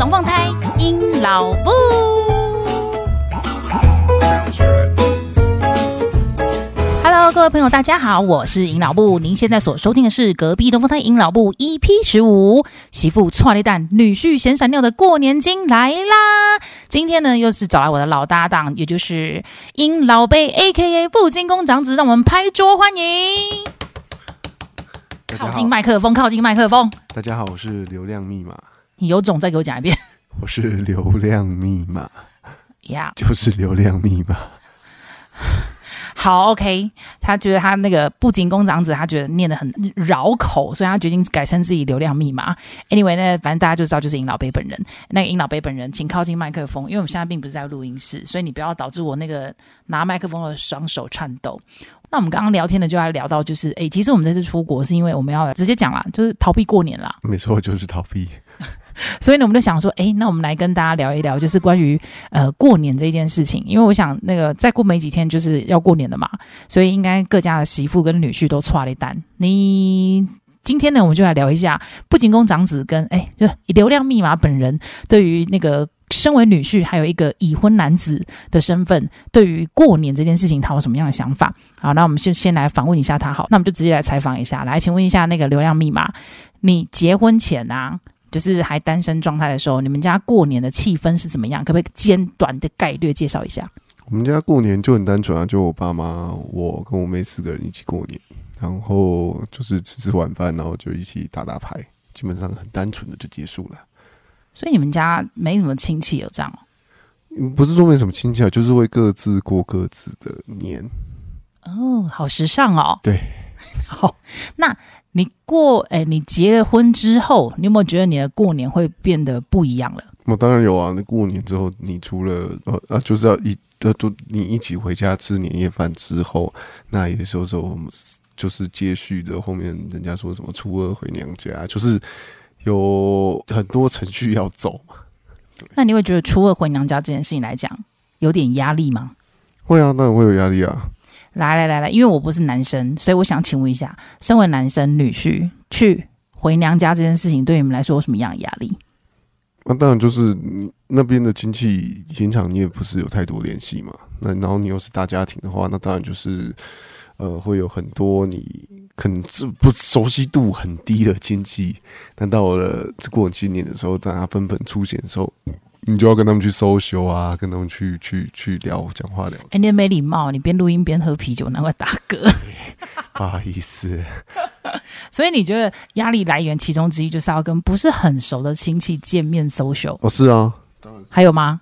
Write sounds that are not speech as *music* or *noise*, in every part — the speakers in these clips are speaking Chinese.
龙凤胎，鹰老布。Hello，各位朋友，大家好，我是尹老布。您现在所收听的是隔壁龙凤胎尹老布 EP 十五，媳妇剉咧等，女婿闲闪尿的过年经来啦！今天呢，又是找来我的老搭档，也就是阴老贝 AKA 布金公长子，让我们拍桌欢迎。靠近麦克风，靠近麦克风。大家好，我是流量密码。你有种再给我讲一遍。*laughs* 我是流量密码，呀就是流量密码。好，OK。他觉得他那个不仅工长子，他觉得念得很绕口，所以他决定改成自己流量密码。Anyway，那，反正大家就知道就是尹老伯本人。那个尹老伯本人，请靠近麦克风，因为我们现在并不是在录音室，所以你不要导致我那个拿麦克风的双手颤抖。那我们刚刚聊天的就要聊到，就是哎，其实我们这次出国是因为我们要直接讲啦，就是逃避过年啦。没错，就是逃避。所以呢，我们就想说，哎，那我们来跟大家聊一聊，就是关于呃过年这件事情。因为我想，那个再过没几天就是要过年了嘛，所以应该各家的媳妇跟女婿都搓了一单。你今天呢，我们就来聊一下不仅公长子跟哎，就流量密码本人对于那个身为女婿，还有一个已婚男子的身份，对于过年这件事情，他有什么样的想法？好，那我们就先来访问一下他。好，那我们就直接来采访一下。来，请问一下那个流量密码，你结婚前啊？就是还单身状态的时候，你们家过年的气氛是怎么样？可不可以简短的概略介绍一下？我们家过年就很单纯啊，就我爸妈、我跟我妹四个人一起过年，然后就是吃吃晚饭，然后就一起打打牌，基本上很单纯的就结束了。所以你们家没什么亲戚有这样？不是说没什么亲戚啊，就是会各自过各自的年。哦，好时尚哦。对，*laughs* 好，那。你过哎，你结了婚之后，你有没有觉得你的过年会变得不一样了？我当然有啊！那过年之后，你除了呃啊，就是要一呃，就你一起回家吃年夜饭之后，那也时候我们就是接续着后面人家说什么初二回娘家，就是有很多程序要走嘛。那你会觉得初二回娘家这件事情来讲有点压力吗？会啊，当然会有压力啊。来来来来，因为我不是男生，所以我想请问一下，身为男生女婿去回娘家这件事情，对你们来说有什么样的压力？那、啊、当然就是那边的亲戚，平常你也不是有太多联系嘛。那然后你又是大家庭的话，那当然就是呃，会有很多你可能不熟悉度很低的亲戚。但到了过完新年的时候，大家纷纷出现的时候。你就要跟他们去 social 啊，跟他们去去去聊讲话聊。哎，你没礼貌，你边录音边喝啤酒，难怪打嗝。*laughs* 不好意思。*laughs* 所以你觉得压力来源其中之一就是要跟不是很熟的亲戚见面 social？哦，是啊，当然。还有吗？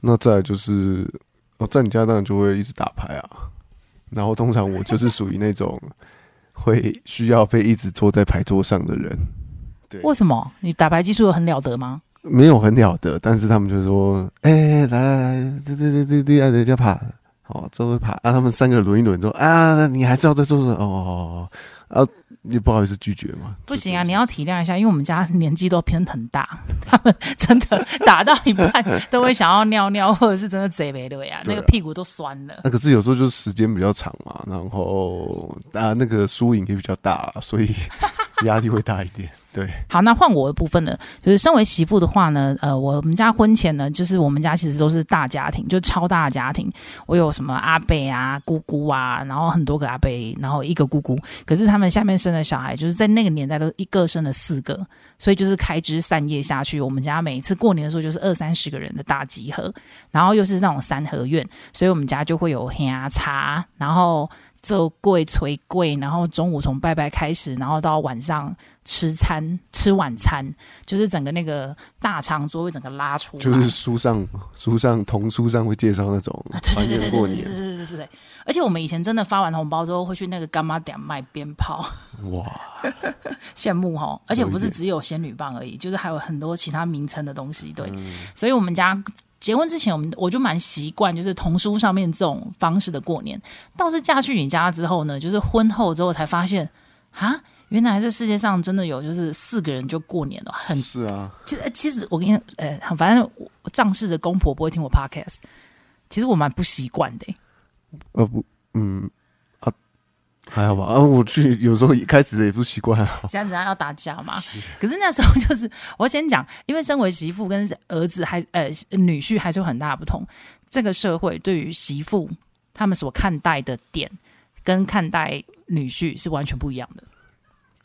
那再来就是，哦，在你家当然就会一直打牌啊。然后通常我就是属于那种会需要被一直坐在牌桌上的人。对。为什么？你打牌技术很了得吗？没有很了得，但是他们就说：“哎、欸，来来来，对对对对对，人家爬，好，这会爬。”啊，他们三个轮一轮之后，啊，你还是要再说说哦，啊，你不好意思拒绝吗？不行啊，你要体谅一下，因为我们家年纪都偏很大，他们真的打到一半都会想要尿尿，或者是真的贼没的呀，那个屁股都酸了。那可是有时候就是时间比较长嘛，然后啊，那个输赢也比较大，所以压力会大一点。对，好，那换我的部分呢，就是身为媳妇的话呢，呃，我们家婚前呢，就是我们家其实都是大家庭，就超大家庭。我有什么阿伯啊、姑姑啊，然后很多个阿伯，然后一个姑姑。可是他们下面生的小孩，就是在那个年代都一个生了四个，所以就是开枝散叶下去。我们家每一次过年的时候，就是二三十个人的大集合，然后又是那种三合院，所以我们家就会有喝茶，然后做跪、捶跪，然后中午从拜拜开始，然后到晚上。吃餐吃晚餐，就是整个那个大长桌会整个拉出来，就是书上 *laughs* 书上童书上会介绍那种团圆过年，对对对对对。而且我们以前真的发完红包之后，会去那个干妈店卖鞭炮，哇，羡慕哦！而且不是只有仙女棒而已，就是还有很多其他名称的东西。对，嗯、所以我们家结婚之前，我们我就蛮习惯，就是童书上面这种方式的过年。倒是嫁去你家之后呢，就是婚后之后才发现，啊。原来这世界上真的有，就是四个人就过年了，很是啊。其实，其实我跟你，呃，反正我仗势的公婆不会听我 podcast，其实我蛮不习惯的。呃不，嗯啊，还好吧？啊，我去有时候一开始也不习惯啊。现在怎样要打架嘛？*laughs* 可是那时候就是我先讲，因为身为媳妇跟儿子还呃女婿还是有很大的不同。这个社会对于媳妇他们所看待的点，跟看待女婿是完全不一样的。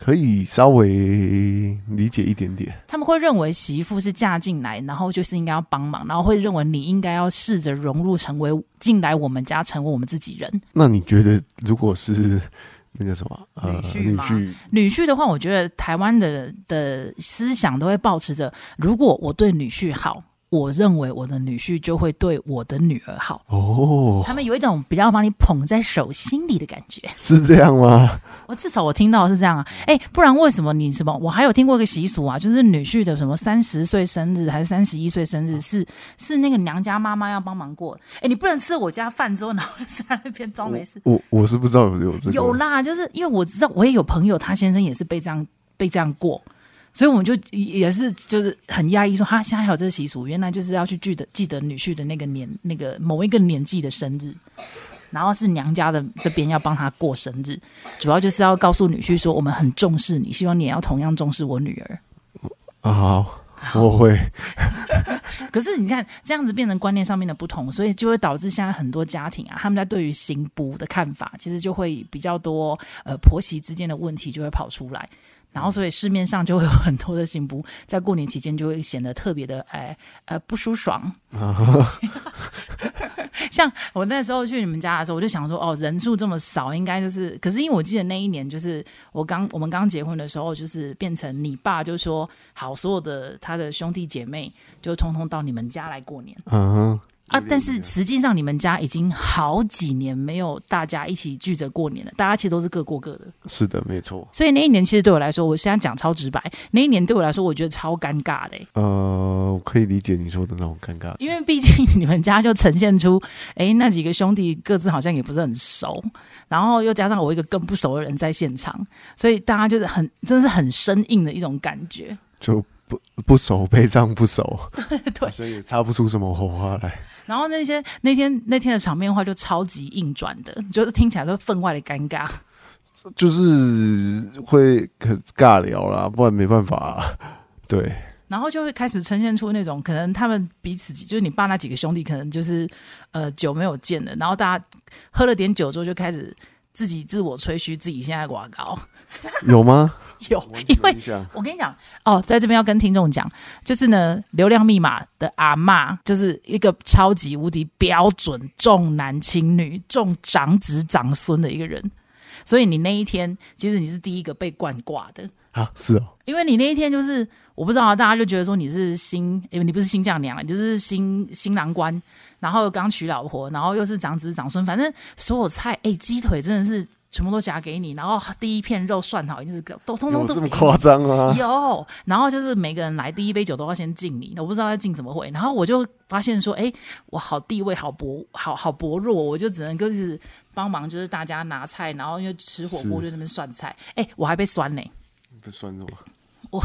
可以稍微理解一点点。他们会认为媳妇是嫁进来，然后就是应该要帮忙，然后会认为你应该要试着融入，成为进来我们家，成为我们自己人。那你觉得，如果是那个什么呃，女婿吗？女婿，的话，我觉得台湾的的思想都会保持着，如果我对女婿好。我认为我的女婿就会对我的女儿好哦，他们有一种比较把你捧在手心里的感觉，是这样吗？我至少我听到是这样啊，哎，不然为什么你什么？我还有听过一个习俗啊，就是女婿的什么三十岁生日还是三十一岁生日，是是那个娘家妈妈要帮忙过，哎，你不能吃我家饭之后，然后在那边装没事。我我，我是不知道有有这个，有啦，就是因为我知道我也有朋友，他先生也是被这样被这样过。所以我们就也是就是很压抑，说哈，现在还有这个习俗，原来就是要去记得记得女婿的那个年那个某一个年纪的生日，然后是娘家的这边要帮他过生日，主要就是要告诉女婿说，我们很重视你，希望你也要同样重视我女儿。啊，好，我会。*laughs* 可是你看这样子变成观念上面的不同，所以就会导致现在很多家庭啊，他们在对于行不的看法，其实就会比较多呃婆媳之间的问题就会跑出来。然后，所以市面上就会有很多的媳妇在过年期间就会显得特别的哎呃不舒爽。*laughs* 像我那时候去你们家的时候，我就想说，哦，人数这么少，应该就是……可是因为我记得那一年就是我刚我们刚结婚的时候，就是变成你爸就说好，所有的他的兄弟姐妹就通通到你们家来过年。嗯。啊！但是实际上，你们家已经好几年没有大家一起聚着过年了。大家其实都是各过各的。是的，没错。所以那一年其实对我来说，我现在讲超直白，那一年对我来说，我觉得超尴尬的。呃，我可以理解你说的那种尴尬，因为毕竟你们家就呈现出，哎，那几个兄弟各自好像也不是很熟，然后又加上我一个更不熟的人在现场，所以大家就是很，真的是很生硬的一种感觉。就。不不熟，*laughs* 背账不熟，对 *laughs* 对，所以也擦不出什么火花来。然后那些那天那天的场面话就超级硬转的，就是听起来都分外的尴尬，*laughs* 就是会很尬聊啦，不然没办法啊。对，然后就会开始呈现出那种可能他们彼此就是你爸那几个兄弟，可能就是呃久没有见了，然后大家喝了点酒之后就开始自己自我吹嘘自己现在多高，有吗？*laughs* 有，因为我跟你讲哦，在这边要跟听众讲，就是呢，流量密码的阿妈就是一个超级无敌标准重男轻女、重长子长孙的一个人，所以你那一天其实你是第一个被灌挂的啊，是哦，因为你那一天就是我不知道大家就觉得说你是新，因为你不是新丈娘，你就是新新郎官，然后刚娶老婆，然后又是长子长孙，反正所有菜，哎，鸡腿真的是。全部都夹给你，然后第一片肉涮好，一直都通通都这么夸张啊！有，然后就是每个人来第一杯酒都要先敬你，我不知道在敬什么会。然后我就发现说，哎，我好地位好薄，好好薄弱，我就只能就是帮忙，就是大家拿菜，然后因为吃火锅就在那边涮菜。哎，我还被酸呢，被酸什么？我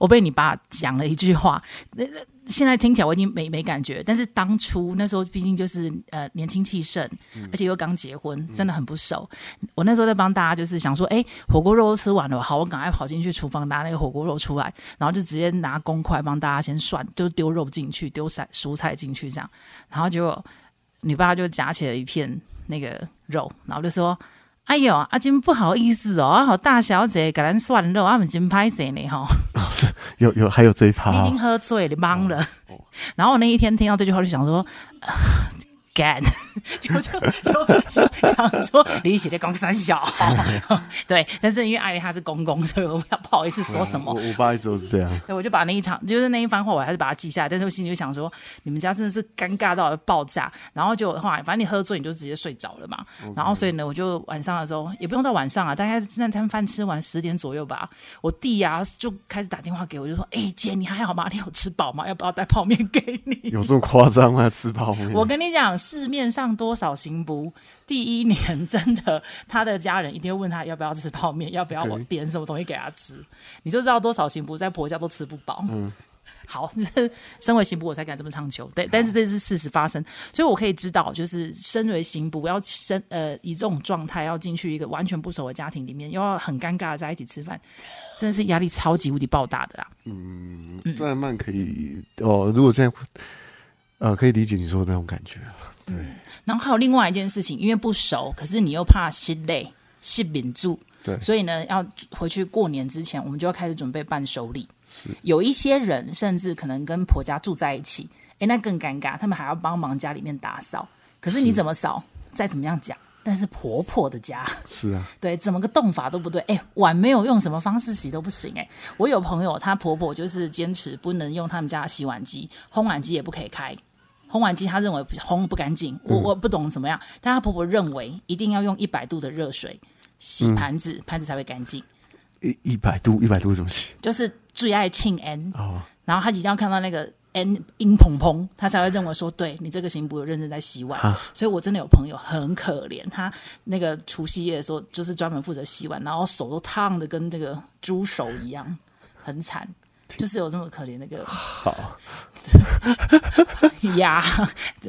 我被你爸讲了一句话，那那。现在听起来我已经没没感觉，但是当初那时候毕竟就是呃年轻气盛，嗯、而且又刚结婚，真的很不熟。嗯、我那时候在帮大家就是想说，哎，火锅肉都吃完了，好，我赶快跑进去厨房拿那个火锅肉出来，然后就直接拿公筷帮大家先涮，就丢肉进去，丢菜蔬菜进去这样，然后结果你爸就夹起了一片那个肉，然后就说。哎呦，阿金不好意思哦，好大小姐，给咱涮肉，阿们真拍谢呢哈。是有有还有这一趴，你已经喝醉了，懵了。哦、*laughs* 然后我那一天听到这句话，就想说。呃 *laughs* 就就就想说李喜的公三小，*laughs* 对，但是因为碍于他是公公，所以我不好意思说什么。我我爸一直都是这样。对，我就把那一场，就是那一番话，我还是把它记下来。但是我心里就想说，你们家真的是尴尬到爆炸。然后就后来，反正你喝醉，你就直接睡着了嘛。然后所以呢，我就晚上的时候也不用到晚上啊，大概那餐饭吃完十点左右吧，我弟呀、啊、就开始打电话给我，就说：“哎、欸，姐，你还好吗？你有吃饱吗？要不要带泡面给你？”有这么夸张吗？吃泡面？我跟你讲，市面上多。少行不？第一年真的，他的家人一定会问他要不要吃泡面，要不要我点什么东西给他吃你就知道多少行不在婆家都吃不饱。嗯，好，*laughs* 身为行不我才敢这么唱求。对，但是这是事实发生，所以我可以知道，就是身为行不要身呃以这种状态要进去一个完全不熟的家庭里面，又要很尴尬的在一起吃饭，真的是压力超级无敌爆大的啦。嗯，段曼可以哦，如果这样，呃，可以理解你说的那种感觉。对、嗯，然后还有另外一件事情，因为不熟，可是你又怕心累、心敏住，对，所以呢，要回去过年之前，我们就要开始准备伴手礼。是有一些人甚至可能跟婆家住在一起，哎，那更尴尬，他们还要帮忙家里面打扫。可是你怎么扫，再怎么样讲，但是婆婆的家是啊，*laughs* 对，怎么个动法都不对。哎，碗没有用什么方式洗都不行。哎，我有朋友，她婆婆就是坚持不能用他们家的洗碗机，烘碗机也不可以开。烘碗机他认为烘不干净，我我不懂怎么样，但她婆婆认为一定要用一百度的热水洗盘子，盘子才会干净。一一百度，一百度怎么洗？就是最爱庆 N 哦，然后他一定要看到那个 N 音蓬蓬，他才会认为说，对你这个媳妇有认真在洗碗。啊、所以我真的有朋友很可怜，他那个除夕夜的时候就是专门负责洗碗，然后手都烫的跟这个猪手一样，很惨。就是有这么可怜那个好 *laughs* 呀，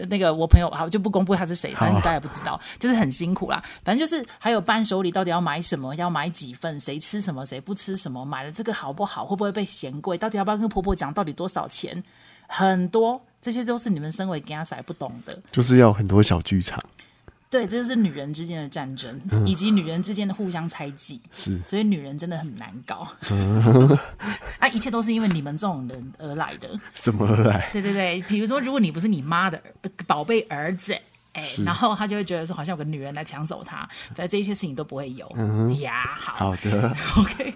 那个我朋友好就不公布他是谁，反正大家也不知道，就是很辛苦啦。反正就是还有伴手礼，到底要买什么，要买几份，谁吃什么，谁不吃什么，买了这个好不好，会不会被嫌贵，到底要不要跟婆婆讲，到底多少钱，很多这些都是你们身为家嫂不懂的，就是要很多小剧场。对，这就是女人之间的战争，嗯、以及女人之间的互相猜忌。是，所以女人真的很难搞。*laughs* 啊，一切都是因为你们这种人而来的。怎么而来？对对对，比如说，如果你不是你妈的宝贝儿子，哎，然后他就会觉得说，好像有个女人来抢走他，但这一切事情都不会有。嗯呀，好好的，*laughs* OK。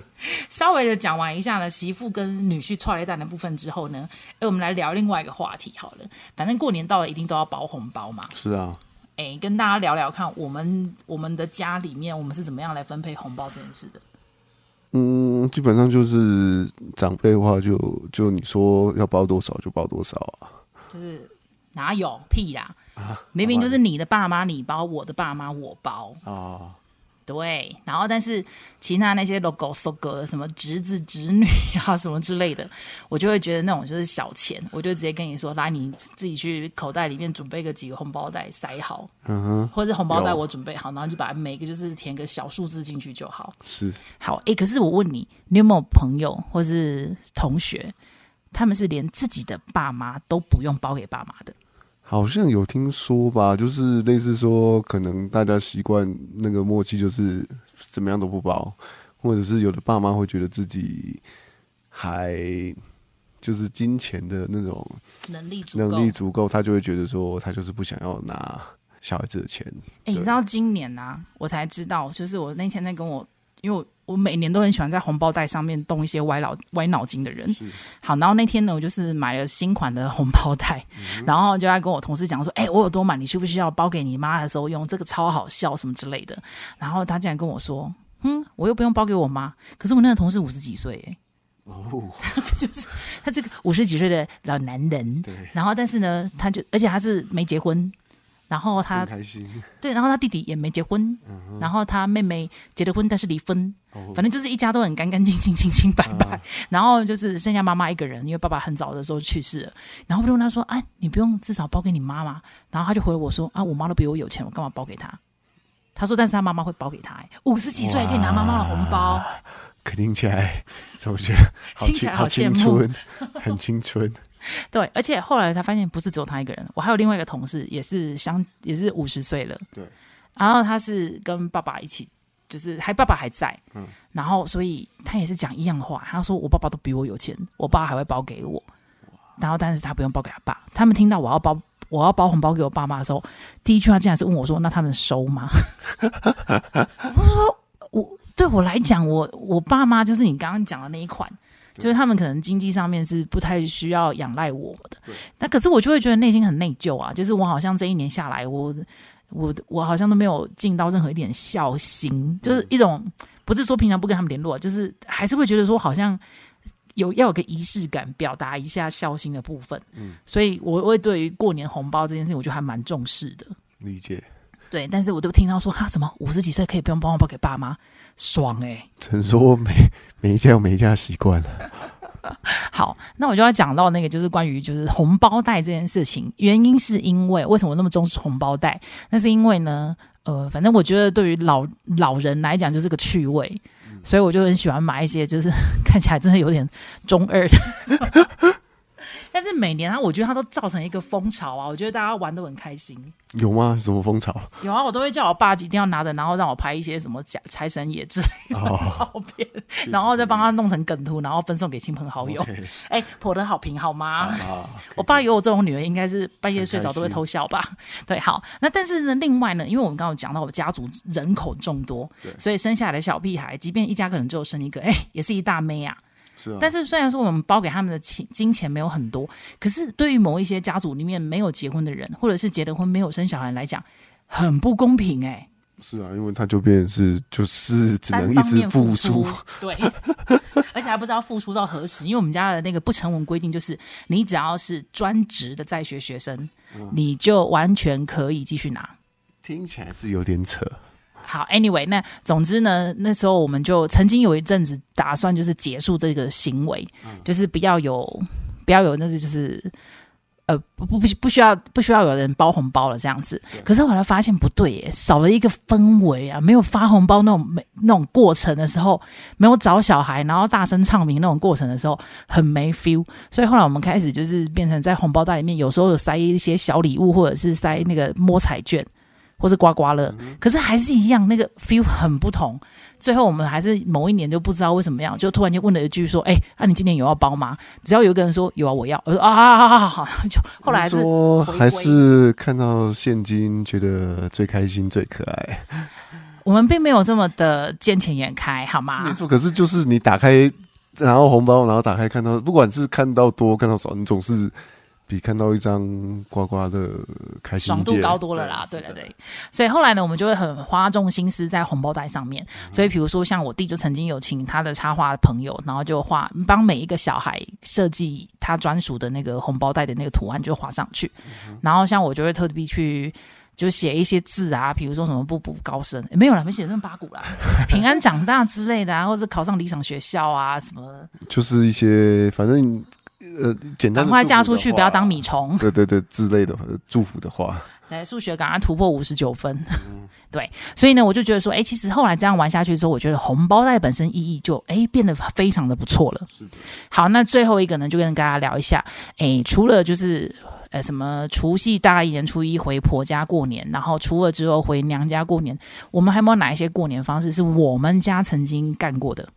稍微的讲完一下呢，媳妇跟女婿踹雷蛋的部分之后呢，哎，我们来聊另外一个话题好了。反正过年到了，一定都要包红包嘛。是啊。哎，跟大家聊聊看，我们我们的家里面，我们是怎么样来分配红包这件事的？嗯，基本上就是长辈的话就，就就你说要包多少就包多少啊。就是哪有屁啦？啊，明明就是你的爸妈你包，我的爸妈我包啊。对，然后但是其他那些 logo、so、哥什么侄子、侄女啊什么之类的，我就会觉得那种就是小钱，我就直接跟你说，来你自己去口袋里面准备个几个红包袋塞好，嗯哼，或者红包袋我准备好，然后就把每个就是填个小数字进去就好。是，好，哎，可是我问你，你有没有朋友或是同学，他们是连自己的爸妈都不用包给爸妈的？好像有听说吧，就是类似说，可能大家习惯那个默契，就是怎么样都不包，或者是有的爸妈会觉得自己还就是金钱的那种能力足能力足够，他就会觉得说，他就是不想要拿小孩子的钱。哎、欸，你知道今年啊，我才知道，就是我那天在跟我，因为我。我每年都很喜欢在红包袋上面动一些歪脑歪脑筋的人。好，然后那天呢，我就是买了新款的红包袋，嗯、然后就在跟我同事讲说：“哎、欸，我有多买，你需不需要包给你妈的时候用？这个超好笑什么之类的。”然后他竟然跟我说：“嗯，我又不用包给我妈。”可是我那个同事五十几岁，哎，哦，*laughs* 就是他这个五十几岁的老男人。对。然后，但是呢，他就而且他是没结婚。然后他开心对，然后他弟弟也没结婚，嗯、然后他妹妹结了婚，但是离婚，哦、反正就是一家都很干干净净、清清白白。啊、然后就是剩下妈妈一个人，因为爸爸很早的时候去世了。然后我就问他说：“哎，你不用至少包给你妈妈？”然后他就回我说：“啊，我妈都比我有钱，我干嘛包给她？”他说：“但是他妈妈会包给他，五十几岁还可以拿妈妈的红包，*laughs* 肯定起来总觉得好听起来好羡慕，很青春。” *laughs* 对，而且后来他发现不是只有他一个人，我还有另外一个同事，也是相也是五十岁了。对，然后他是跟爸爸一起，就是还爸爸还在，嗯，然后所以他也是讲一样的话，他说我爸爸都比我有钱，我爸还会包给我，然后但是他不用包给他爸。他们听到我要包我要包红包给我爸妈的时候，第一句话竟然是问我说：“那他们收吗？” *laughs* 我说：“我对我来讲，我我爸妈就是你刚刚讲的那一款。”就是他们可能经济上面是不太需要仰赖我的，那可是我就会觉得内心很内疚啊。就是我好像这一年下来，我我我好像都没有尽到任何一点孝心，就是一种不是说平常不跟他们联络，就是还是会觉得说好像有要有个仪式感，表达一下孝心的部分。嗯，所以我会对于过年红包这件事情，我觉得还蛮重视的。理解。对，但是我都听到说哈什么五十几岁可以不用包红包给爸妈，爽哎、欸！只能说每每一家有每一家的习惯了。*laughs* 好，那我就要讲到那个，就是关于就是红包袋这件事情。原因是因为为什么我那么重视红包袋？那是因为呢，呃，反正我觉得对于老老人来讲就是个趣味，所以我就很喜欢买一些就是 *laughs* 看起来真的有点中二的。但是每年啊，我觉得它都造成一个风潮啊，我觉得大家玩都很开心。有吗？什么风潮？有啊，我都会叫我爸一定要拿着，然后让我拍一些什么假财神爷之类的照片，哦、然后再帮他弄成梗图，然后分送给亲朋好友。哎、婆的好评好吗？啊 *laughs* okay、我爸有我这种女儿，应该是半夜睡着都会偷笑吧？对，好。那但是呢，另外呢，因为我们刚刚讲到我家族人口众多，所以生下来的小屁孩，即便一家可能只有生一个，哎、欸，也是一大妹啊。是啊，但是虽然说我们包给他们的钱金钱没有很多，可是对于某一些家族里面没有结婚的人，或者是结了婚没有生小孩来讲，很不公平哎、欸。是啊，因为他就变成是就是只能一直付出，对，*laughs* 而且还不知道付出到何时。因为我们家的那个不成文规定就是，你只要是专职的在学学生，嗯、你就完全可以继续拿。听起来是有点扯。好，Anyway，那总之呢，那时候我们就曾经有一阵子打算就是结束这个行为，嗯、就是不要有不要有那是就是呃不不不不需要不需要有人包红包了这样子。可是后来发现不对耶，少了一个氛围啊，没有发红包那种没那种过程的时候，没有找小孩然后大声唱名那种过程的时候，很没 feel。所以后来我们开始就是变成在红包袋里面，有时候有塞一些小礼物，或者是塞那个摸彩券。或是刮刮乐，可是还是一样，那个 feel 很不同。最后我们还是某一年就不知道为什么样，就突然间问了一句说：“哎、欸，那、啊、你今年有要包吗？”只要有一个人说有啊，我要，我说啊，好好好好，就后来还是说还是看到现金觉得最开心最可爱。我们并没有这么的见钱眼开，好吗？没错，可是就是你打开然后红包，然后打开看到，不管是看到多看到少，你总是。比看到一张刮刮的开心爽度高多了啦，对对对，所以后来呢，我们就会很花重心思在红包袋上面。嗯、所以比如说，像我弟就曾经有请他的插画的朋友，然后就画帮每一个小孩设计他专属的那个红包袋的那个图案，就画上去。嗯、然后像我就会特地去就写一些字啊，比如说什么步步高升，欸、没有啦，没写那么八股啦，*laughs* 平安长大之类的啊，或者考上理想学校啊什么，就是一些反正。呃，简单快嫁出去，不要当米虫。对对对，之类的祝福的话。*laughs* 来，数学赶快突破五十九分。嗯、*laughs* 对，所以呢，我就觉得说，哎，其实后来这样玩下去之后，我觉得红包袋本身意义就哎变得非常的不错了。是的。好，那最后一个呢，就跟大家聊一下，哎，除了就是呃什么除夕大一年初一回婆家过年，然后初二之后回娘家过年，我们还有没有哪一些过年方式是我们家曾经干过的？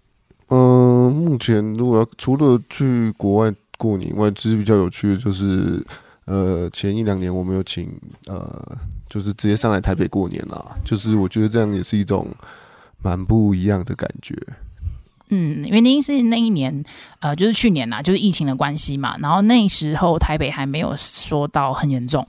嗯、呃，目前如果要除了去国外。过年外，其实比较有趣的就是，呃，前一两年我们有请，呃，就是直接上来台北过年啦。就是我觉得这样也是一种蛮不一样的感觉。嗯，原因是那一年，呃，就是去年啦，就是疫情的关系嘛。然后那时候台北还没有说到很严重，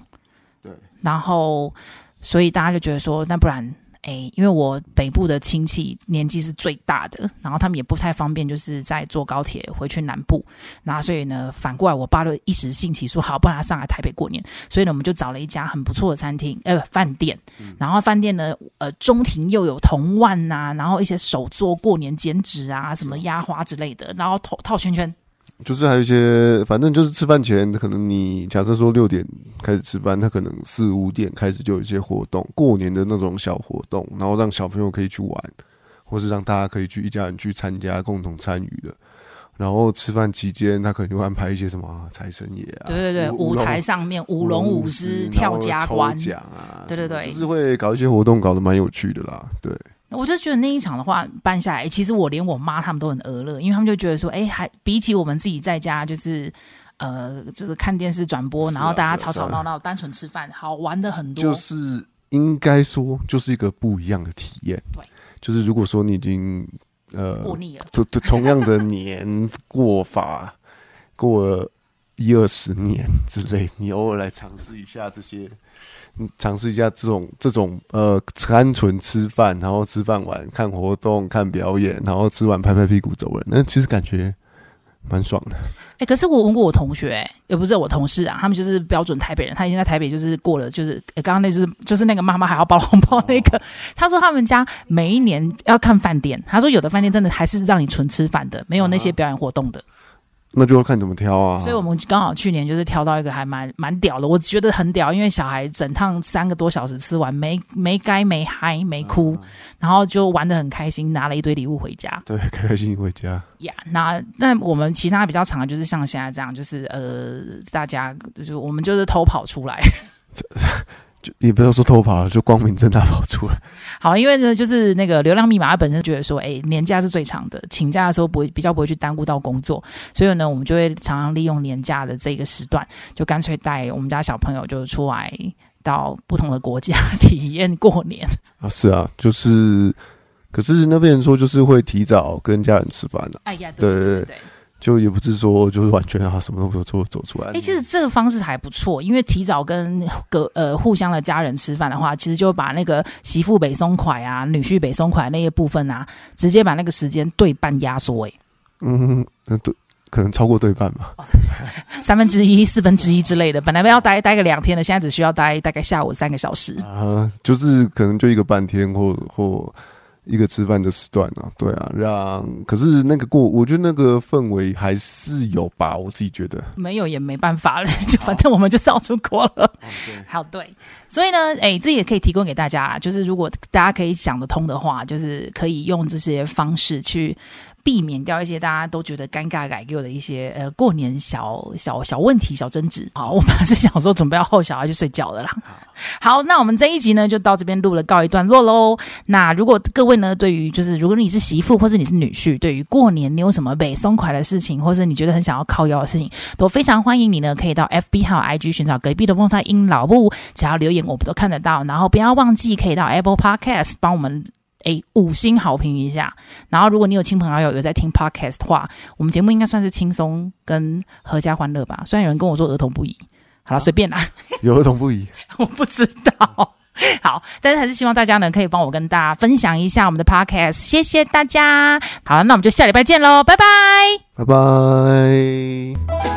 对。然后，所以大家就觉得说，那不然。哎，因为我北部的亲戚年纪是最大的，然后他们也不太方便，就是在坐高铁回去南部。那所以呢，反过来我爸就一时兴起说，好，不然他上来台北过年。所以呢，我们就找了一家很不错的餐厅，呃，饭店。然后饭店呢，呃，中庭又有铜碗呐、啊，然后一些手做过年剪纸啊，什么压花之类的，然后套套圈圈。就是还有一些，反正就是吃饭前，可能你假设说六点开始吃饭，他可能四五点开始就有一些活动，过年的那种小活动，然后让小朋友可以去玩，或是让大家可以去一家人去参加，共同参与的。然后吃饭期间，他可能就会安排一些什么财神爷啊，对对对，舞台上面舞龙舞狮跳家关奖啊，对对对，就是会搞一些活动，搞得蛮有趣的啦，对。我就觉得那一场的话办下来，其实我连我妈他们都很娱乐，因为他们就觉得说，哎，还比起我们自己在家，就是呃，就是看电视转播，然后大家吵吵闹闹，单纯吃饭，好玩的很多。就是应该说，就是一个不一样的体验。对，就是如果说你已经呃过腻了，同同样的年过法过了一二十年之类，你偶尔来尝试一下这些。尝试一下这种这种呃，单纯吃饭，然后吃饭完看活动、看表演，然后吃完拍拍屁股走人，那其实感觉蛮爽的。哎、欸，可是我问过我同学、欸，也不是我同事啊，他们就是标准台北人，他已经在台北就是过了，就是刚刚、欸、那就是就是那个妈妈还要包红包那个，哦、他说他们家每一年要看饭店，他说有的饭店真的还是让你纯吃饭的，没有那些表演活动的。那就要看怎么挑啊。所以我们刚好去年就是挑到一个还蛮蛮屌的，我觉得很屌，因为小孩整趟三个多小时吃完，没没该没嗨没哭，嗯、然后就玩的很开心，拿了一堆礼物回家。对，开开心心回家。呀，那那我们其他比较长的就是像现在这样，就是呃，大家就是我们就是偷跑出来。就你不要说偷跑了，就光明正大跑出来。好，因为呢，就是那个流量密码，它本身觉得说，哎、欸，年假是最长的，请假的时候不会比较不会去耽误到工作，所以呢，我们就会常常利用年假的这个时段，就干脆带我们家小朋友就出来到不同的国家 *laughs* 体验过年啊。是啊，就是，可是那边人说就是会提早跟家人吃饭的。哎呀，对对对，对，对，对。就也不是说就是完全让他什么都没有做走出来。哎、欸，其实这个方式还不错，因为提早跟隔呃互相的家人吃饭的话，其实就把那个媳妇北松快啊、女婿北松快那些部分啊，直接把那个时间对半压缩。哎，嗯，那对，可能超过对半吧，*laughs* 三分之一、四分之一之类的。本来要待待个两天的，现在只需要待大概下午三个小时啊，就是可能就一个半天或或。一个吃饭的时段啊，对啊，让可是那个过，我觉得那个氛围还是有吧，我自己觉得没有也没办法了，就反正我们就是要出国了。好，对，所以呢，哎，这也可以提供给大家，就是如果大家可以想得通的话，就是可以用这些方式去。避免掉一些大家都觉得尴尬、改过的一些呃过年小小小问题、小争执。好，我本来是想说准备要后小孩去睡觉的啦。好，那我们这一集呢就到这边录了，告一段落喽。那如果各位呢对于就是如果你是媳妇或是你是女婿，对于过年你有什么被松快的事情，或是你觉得很想要靠腰的事情，都非常欢迎你呢可以到 FB 还有 IG 寻找隔壁的风太英老布，只要留言我们都看得到。然后不要忘记可以到 Apple Podcast 帮我们。诶，五星好评一下。然后，如果你有亲朋好友有在听 podcast 的话，我们节目应该算是轻松跟合家欢乐吧。虽然有人跟我说儿童不宜，好了，随便啦。有儿童不宜，*laughs* 我不知道。好，但是还是希望大家呢可以帮我跟大家分享一下我们的 podcast，谢谢大家。好了，那我们就下礼拜见喽，拜拜，拜拜。